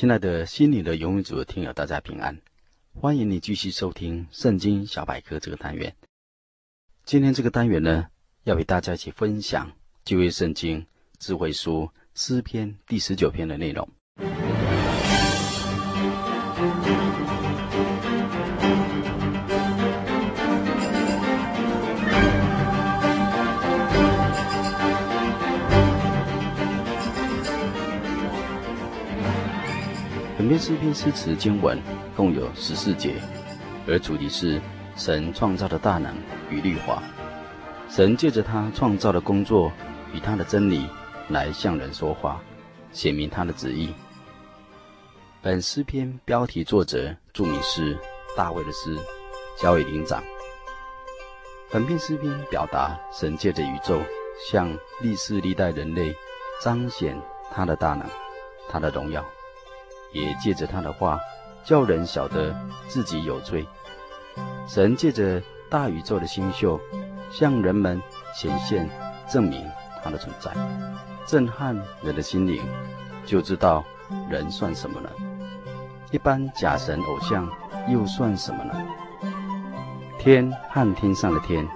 亲爱的心灵的游牧主的听友，大家平安！欢迎你继续收听《圣经小百科》这个单元。今天这个单元呢，要与大家一起分享旧约圣经智慧书诗篇第十九篇的内容。本篇诗篇诗词经文共有十四节，而主题是神创造的大能与律法。神借着他创造的工作与他的真理来向人说话，显明他的旨意。本诗篇标题作者注明是大卫的诗，交给灵长。本篇诗篇表达神借着宇宙向历世历代人类彰显他的大能，他的荣耀。也借着他的话，叫人晓得自己有罪。神借着大宇宙的星宿，向人们显现、证明他的存在，震撼人的心灵，就知道人算什么呢？一般假神偶像又算什么呢？天和天上的天，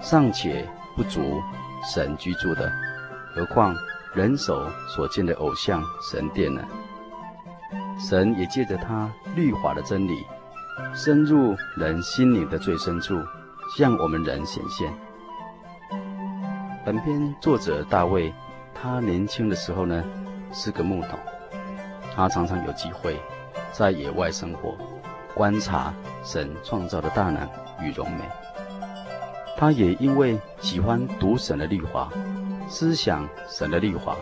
尚且不足神居住的，何况人手所建的偶像神殿呢？神也借着他律法的真理，深入人心灵的最深处，向我们人显现。本篇作者大卫，他年轻的时候呢，是个牧童，他常常有机会在野外生活，观察神创造的大能与荣美。他也因为喜欢读神的律法，思想神的律法，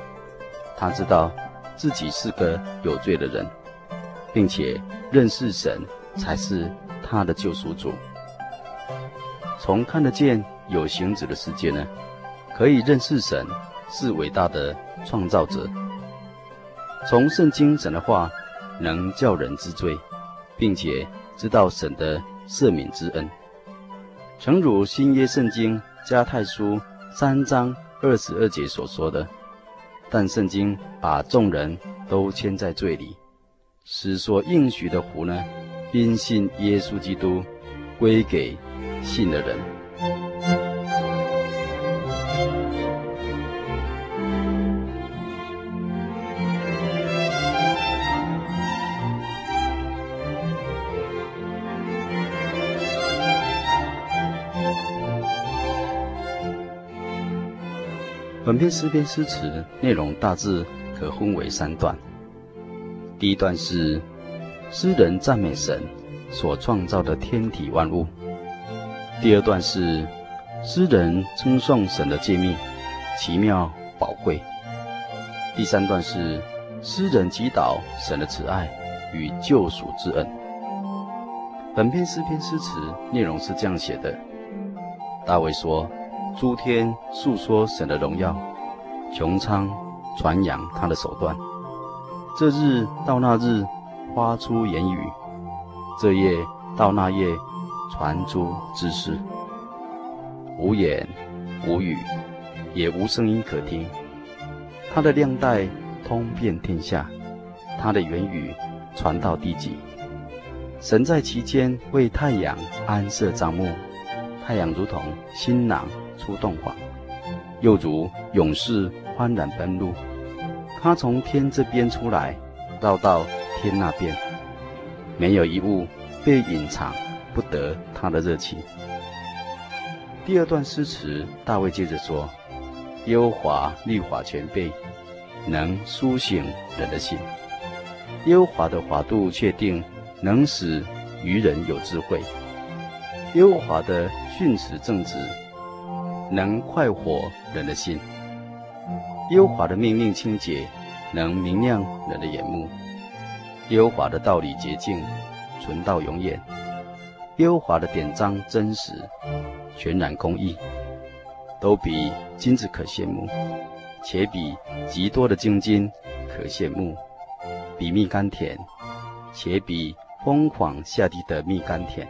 他知道自己是个有罪的人。并且认识神才是他的救赎主。从看得见有形质的世界呢，可以认识神是伟大的创造者。从圣经神的话能叫人知罪，并且知道神的赦免之恩。诚如新约圣经加太书三章二十二节所说的：“但圣经把众人都牵在罪里。”使所应许的福呢，因信耶稣基督，归给信的人。本篇诗篇诗词内容大致可分为三段。第一段是诗人赞美神所创造的天体万物。第二段是诗人称颂神的诫命，奇妙宝贵。第三段是诗人祈祷神的慈爱与救赎之恩。本篇诗篇诗词内容是这样写的：大卫说，诸天述说神的荣耀，穹苍传扬他的手段。这日到那日，发出言语；这夜到那夜，传出知识。无言无语，也无声音可听。他的量带通遍天下，他的言语传到地极。神在其间为太阳安设帐幕，太阳如同新郎出洞房，又如勇士欢然奔路。他从天这边出来，绕到天那边，没有一物被隐藏不得他的热情。第二段诗词，大卫接着说：“耶和华律法全备，能苏醒人的心。耶和华的法度确定，能使愚人有智慧。耶和华的训词正直，能快活人的心。优华的命令清洁，能明亮人的眼目。优华的道理洁净，存到永远。优华的典章真实，全然公义，都比金子可羡慕，且比极多的精金可羡慕，比蜜甘甜，且比疯狂下地的蜜甘甜。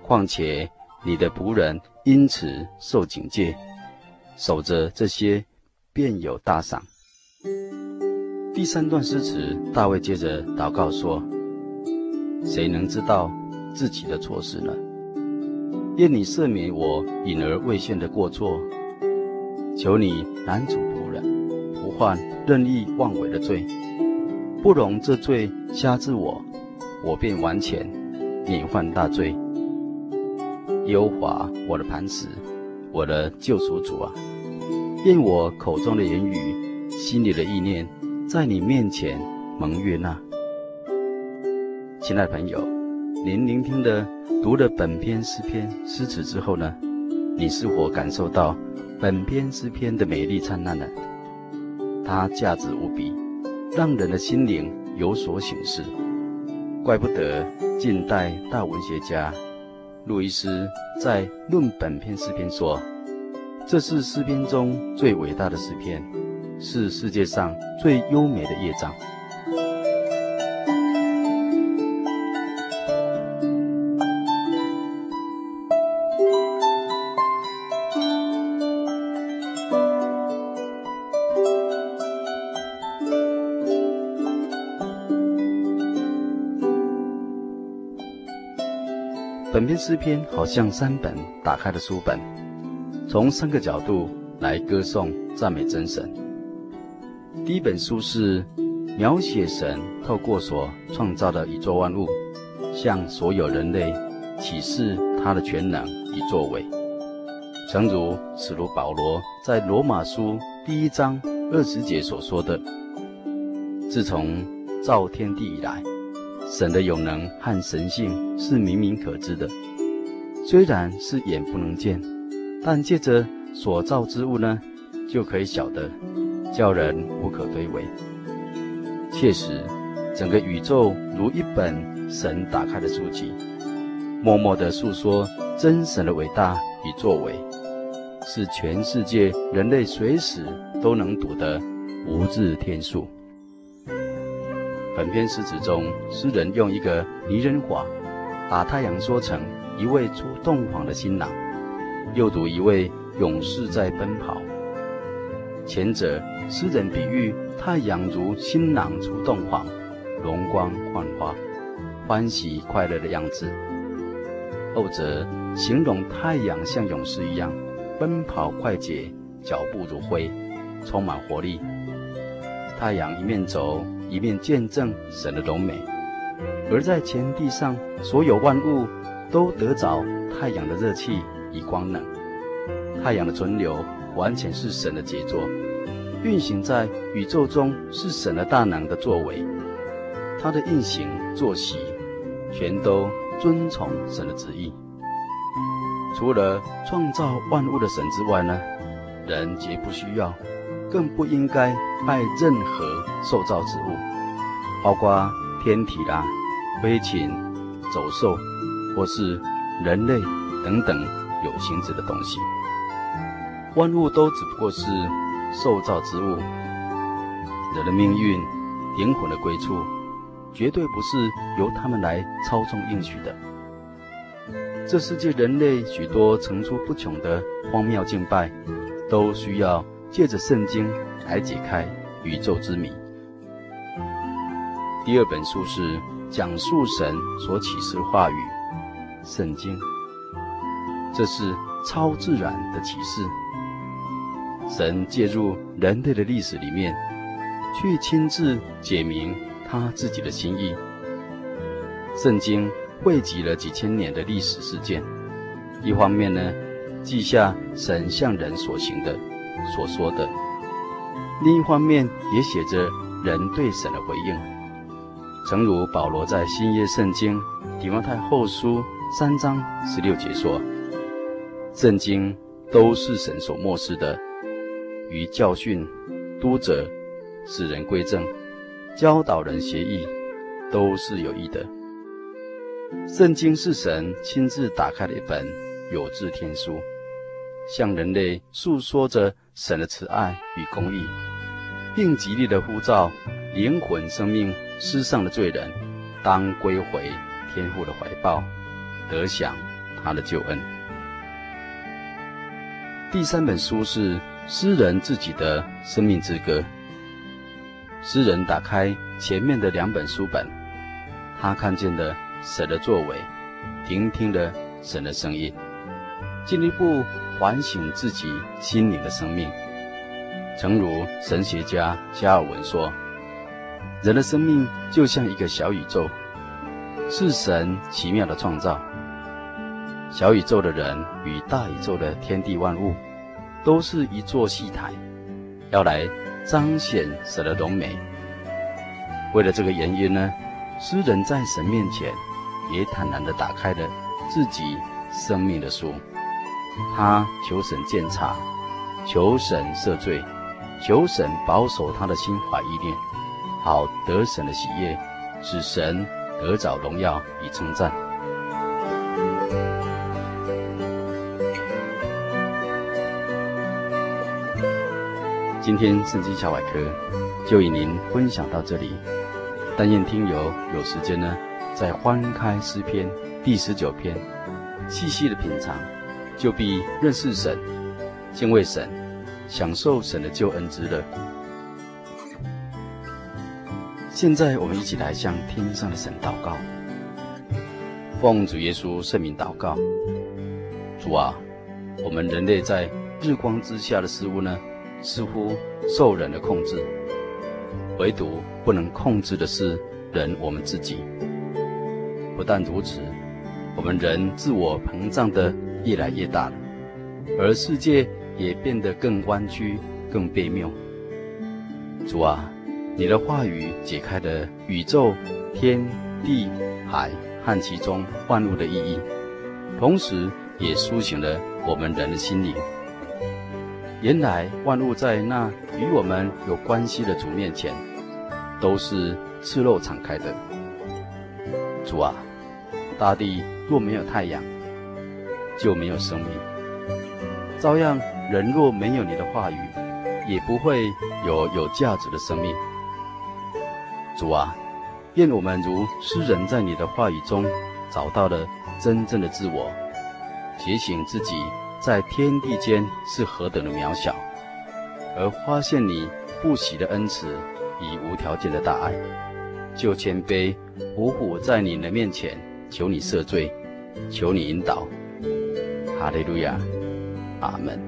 况且你的仆人因此受警戒，守着这些，便有大赏。第三段诗词，大卫接着祷告说：“谁能知道自己的错事呢？愿你赦免我隐而未现的过错，求你拦阻仆人，不犯任意妄为的罪，不容这罪辖制我，我便完全免犯大罪。耶和华我的磐石，我的救赎主啊，愿我口中的言语，心里的意念。”在你面前蒙悦纳，亲爱的朋友，您聆听的读了本篇诗篇诗词之后呢，你是否感受到本篇诗篇的美丽灿烂呢？它价值无比，让人的心灵有所醒思。怪不得近代大文学家路易斯在论本篇诗篇说：“这是诗篇中最伟大的诗篇。”是世界上最优美的乐章。本篇诗篇好像三本打开的书本，从三个角度来歌颂赞美真神。第一本书是描写神透过所创造的宇宙万物，向所有人类启示他的全能与作为。诚如使徒保罗在罗马书第一章二十节所说的：“自从造天地以来，神的有能和神性是明明可知的，虽然是眼不能见，但借着所造之物呢，就可以晓得。”叫人无可推诿。确实，整个宇宙如一本神打开的书籍，默默地诉说真神的伟大与作为，是全世界人类随时都能读的无字天书。本篇诗词中，诗人用一个拟人法，把太阳说成一位出洞房的新郎，又读一位勇士在奔跑。前者，诗人比喻太阳如新郎出洞房，容光焕发，欢喜快乐的样子；后者形容太阳像勇士一样，奔跑快捷，脚步如飞，充满活力。太阳一面走，一面见证神的荣美；而在前地上，所有万物都得着太阳的热气以光能。太阳的存留，完全是神的杰作。运行在宇宙中是神的大能的作为，它的运行作息，全都遵从神的旨意。除了创造万物的神之外呢，人绝不需要，更不应该拜任何受造之物，包括天体啦、飞禽、走兽，或是人类等等有形质的东西。万物都只不过是。受造之物，人的命运、灵魂的归处，绝对不是由他们来操纵应许的。这世界人类许多层出不穷的荒谬敬拜，都需要借着圣经来解开宇宙之谜。第二本书是讲述神所启示的话语，圣经，这是超自然的启示。神介入人类的历史里面，去亲自解明他自己的心意。圣经汇集了几千年的历史事件，一方面呢，记下神向人所行的、所说的；另一方面也写着人对神的回应。诚如保罗在新约圣经提摩太后书三章十六节说：“圣经都是神所默示的，于教训、督责、使人归正、教导人学义，都是有益的。”圣经是神亲自打开的一本有字天书，向人类诉说着神的慈爱与公义，并极力的呼召灵魂、生命失丧的罪人，当归回天父的怀抱，得享他的救恩。第三本书是诗人自己的生命之歌。诗人打开前面的两本书本，他看见了神的作为，聆听了神的声音，进一步反省自己心灵的生命。诚如神学家加尔文说：“人的生命就像一个小宇宙。”是神奇妙的创造，小宇宙的人与大宇宙的天地万物，都是一座戏台，要来彰显神的荣美。为了这个原因呢，诗人在神面前也坦然地打开了自己生命的书，他求神鉴察，求神赦罪，求神保守他的心怀意念，好得神的喜悦，使神。得着荣耀与称赞。今天圣经小百科就与您分享到这里。但愿听友有时间呢，再翻开诗篇第十九篇，细细的品尝，就必认识神，敬畏神，享受神的救恩之乐。现在我们一起来向天上的神祷告，奉主耶稣圣名祷告。主啊，我们人类在日光之下的事物呢，似乎受人的控制，唯独不能控制的是人我们自己。不但如此，我们人自我膨胀的越来越大了，而世界也变得更弯曲、更悖谬。主啊。你的话语解开了宇宙、天地海和其中万物的意义，同时也苏醒了我们人的心灵。原来万物在那与我们有关系的主面前，都是赤露敞开的。主啊，大地若没有太阳，就没有生命；照样，人若没有你的话语，也不会有有价值的生命。主啊，愿我们如诗人在你的话语中找到了真正的自我，觉醒自己在天地间是何等的渺小，而发现你不喜的恩慈以无条件的大爱，就谦卑匍匐在你的面前，求你赦罪，求你引导。哈利路亚，阿门。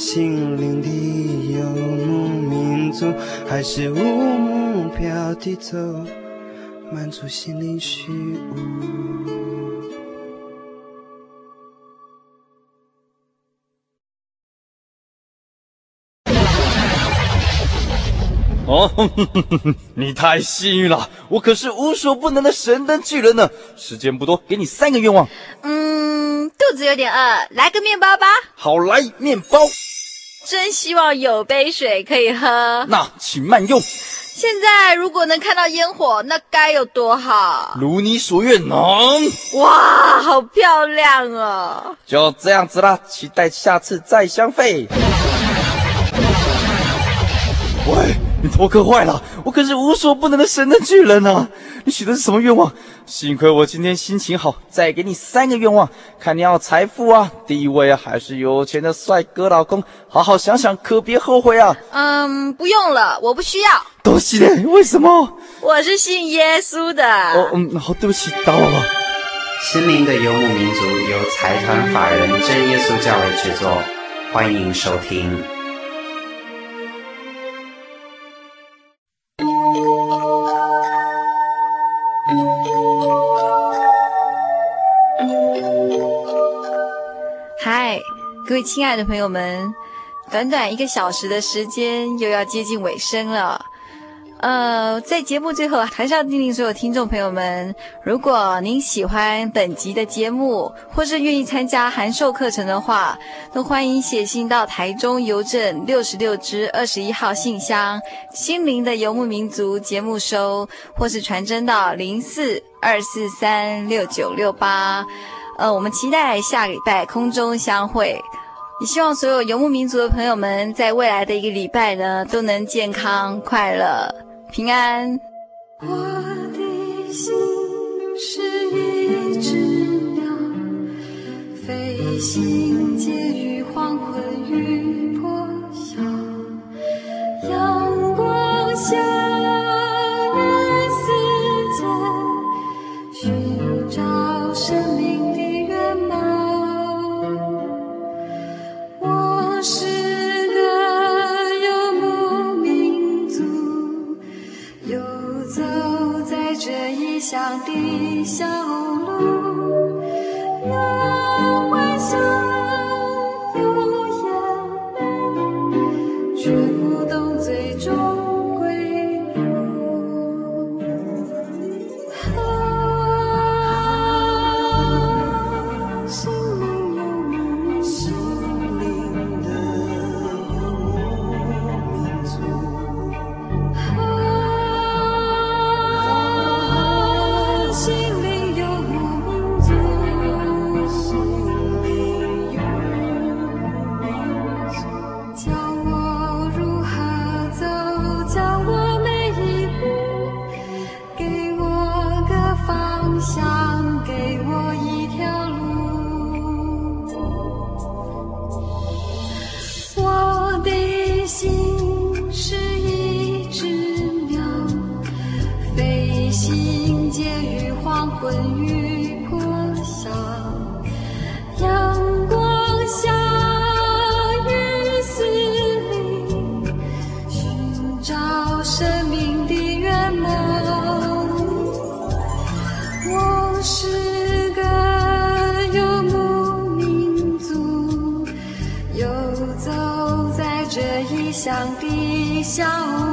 心灵的游牧民族，还是无目标地走，满足心灵虚无。哦，你太幸运了，我可是无所不能的神灯巨人呢。时间不多，给你三个愿望。嗯，肚子有点饿，来个面包吧。好，来面包。真希望有杯水可以喝。那请慢用。现在如果能看到烟火，那该有多好。如你所愿，能。哇，好漂亮哦。就这样子啦，期待下次再相会。喂。你头磕坏了，我可是无所不能的神的巨人啊！你许的是什么愿望？幸亏我今天心情好，再给你三个愿望，看你要财富啊、地位啊，还是有钱的帅哥老公？好好想想，可别后悔啊！嗯，不用了，我不需要。多谢嘞，为什么？我是信耶稣的。哦，嗯，好，对不起，打扰了。心灵的游牧民族由财团法人真耶稣教会制作，欢迎收听。嗨各位亲爱的朋友们，短短一个小时的时间又要接近尾声了。呃，在节目最后，还是要叮咛所有听众朋友们：如果您喜欢本集的节目，或是愿意参加函授课程的话，都欢迎写信到台中邮政六十六支二十一号信箱“心灵的游牧民族”节目收，或是传真到零四二四三六九六八。呃，我们期待下礼拜空中相会。也希望所有游牧民族的朋友们，在未来的一个礼拜呢，都能健康、快乐、平安。我的心是一只鸟，飞行借于黄昏与破晓，阳光下的小路，有欢笑，想的小屋。